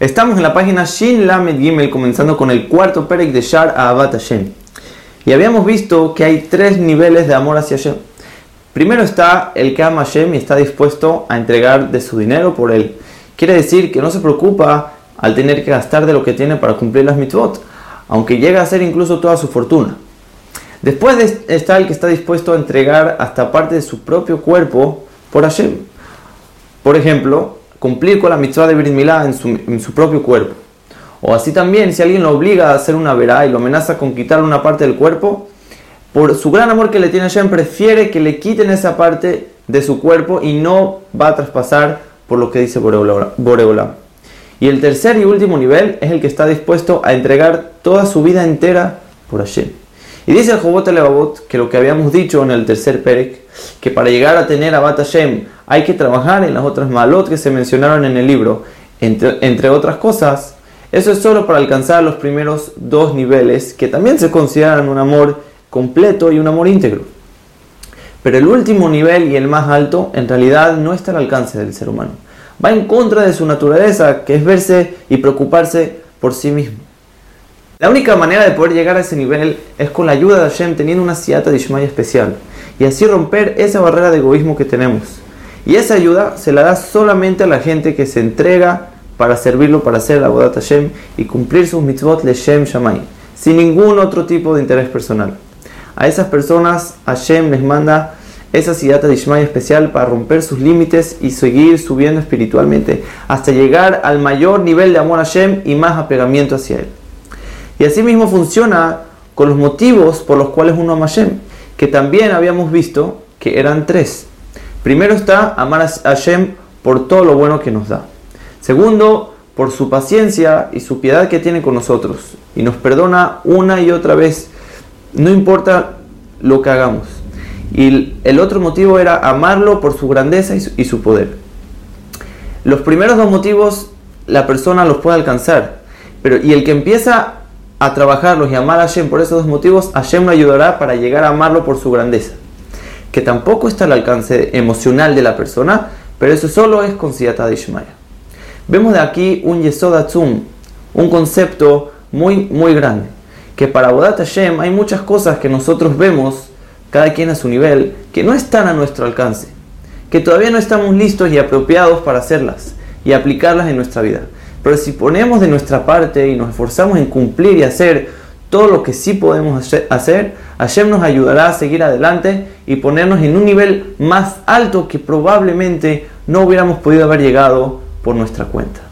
Estamos en la página Shin Lamed Gimel, comenzando con el cuarto Perek de Shar Ahabat Hashem. Y habíamos visto que hay tres niveles de amor hacia Hashem. Primero está el que ama a Hashem y está dispuesto a entregar de su dinero por él. Quiere decir que no se preocupa al tener que gastar de lo que tiene para cumplir las mitzvot, aunque llega a ser incluso toda su fortuna. Después está el que está dispuesto a entregar hasta parte de su propio cuerpo por Hashem. Por ejemplo, cumplir con la mitzvah de Brit Milá en su, propio cuerpo. O así también, si alguien lo obliga a hacer una verá y lo amenaza con quitarle una parte del cuerpo, por su gran amor que le tiene a Hashem, prefiere que le quiten esa parte de su cuerpo y no va a traspasar por lo que dice Boreola. Y el tercer y último nivel es el que está dispuesto a entregar toda su vida entera por Hashem. Y dice el Jobot Levavot que lo que habíamos dicho en el tercer Perek, que para llegar a tener a Bat Hashem hay que trabajar en las otras malot que se mencionaron en el libro, entre, entre otras cosas, eso es solo para alcanzar los primeros dos niveles, que también se consideran un amor completo y un amor íntegro. Pero el último nivel y el más alto en realidad no está al alcance del ser humano. Va en contra de su naturaleza, que es verse y preocuparse por sí mismo. La única manera de poder llegar a ese nivel es con la ayuda de Hashem teniendo una siata de Ishmael especial y así romper esa barrera de egoísmo que tenemos. Y esa ayuda se la da solamente a la gente que se entrega para servirlo, para hacer la bodat Hashem y cumplir sus mitzvot Shem Shamay, sin ningún otro tipo de interés personal. A esas personas Hashem les manda esa siata de Ishmael especial para romper sus límites y seguir subiendo espiritualmente hasta llegar al mayor nivel de amor a Hashem y más apegamiento hacia él. Y así mismo funciona con los motivos por los cuales uno ama a Hashem, que también habíamos visto que eran tres. Primero está amar a Hashem por todo lo bueno que nos da. Segundo, por su paciencia y su piedad que tiene con nosotros y nos perdona una y otra vez, no importa lo que hagamos. Y el otro motivo era amarlo por su grandeza y su, poder. Los primeros dos motivos la persona los puede alcanzar, pero y el que empieza a trabajarlos y amar a Hashem por esos dos motivos, Hashem lo ayudará para llegar a amarlo por su grandeza. Que tampoco está al alcance emocional de la persona, pero eso solo es con Siyata de Ishmael. Vemos de aquí un Yesod Atzum, un concepto muy, muy grande. Que para Bodat Hashem hay muchas cosas que nosotros vemos, cada quien a su nivel, que no están a nuestro alcance. Que todavía no estamos listos y apropiados para hacerlas y aplicarlas en nuestra vida. Pero si ponemos de nuestra parte y nos esforzamos en cumplir y hacer todo lo que sí podemos hacer, Hashem nos ayudará a seguir adelante y ponernos en un nivel más alto que probablemente no hubiéramos podido haber llegado por nuestra cuenta.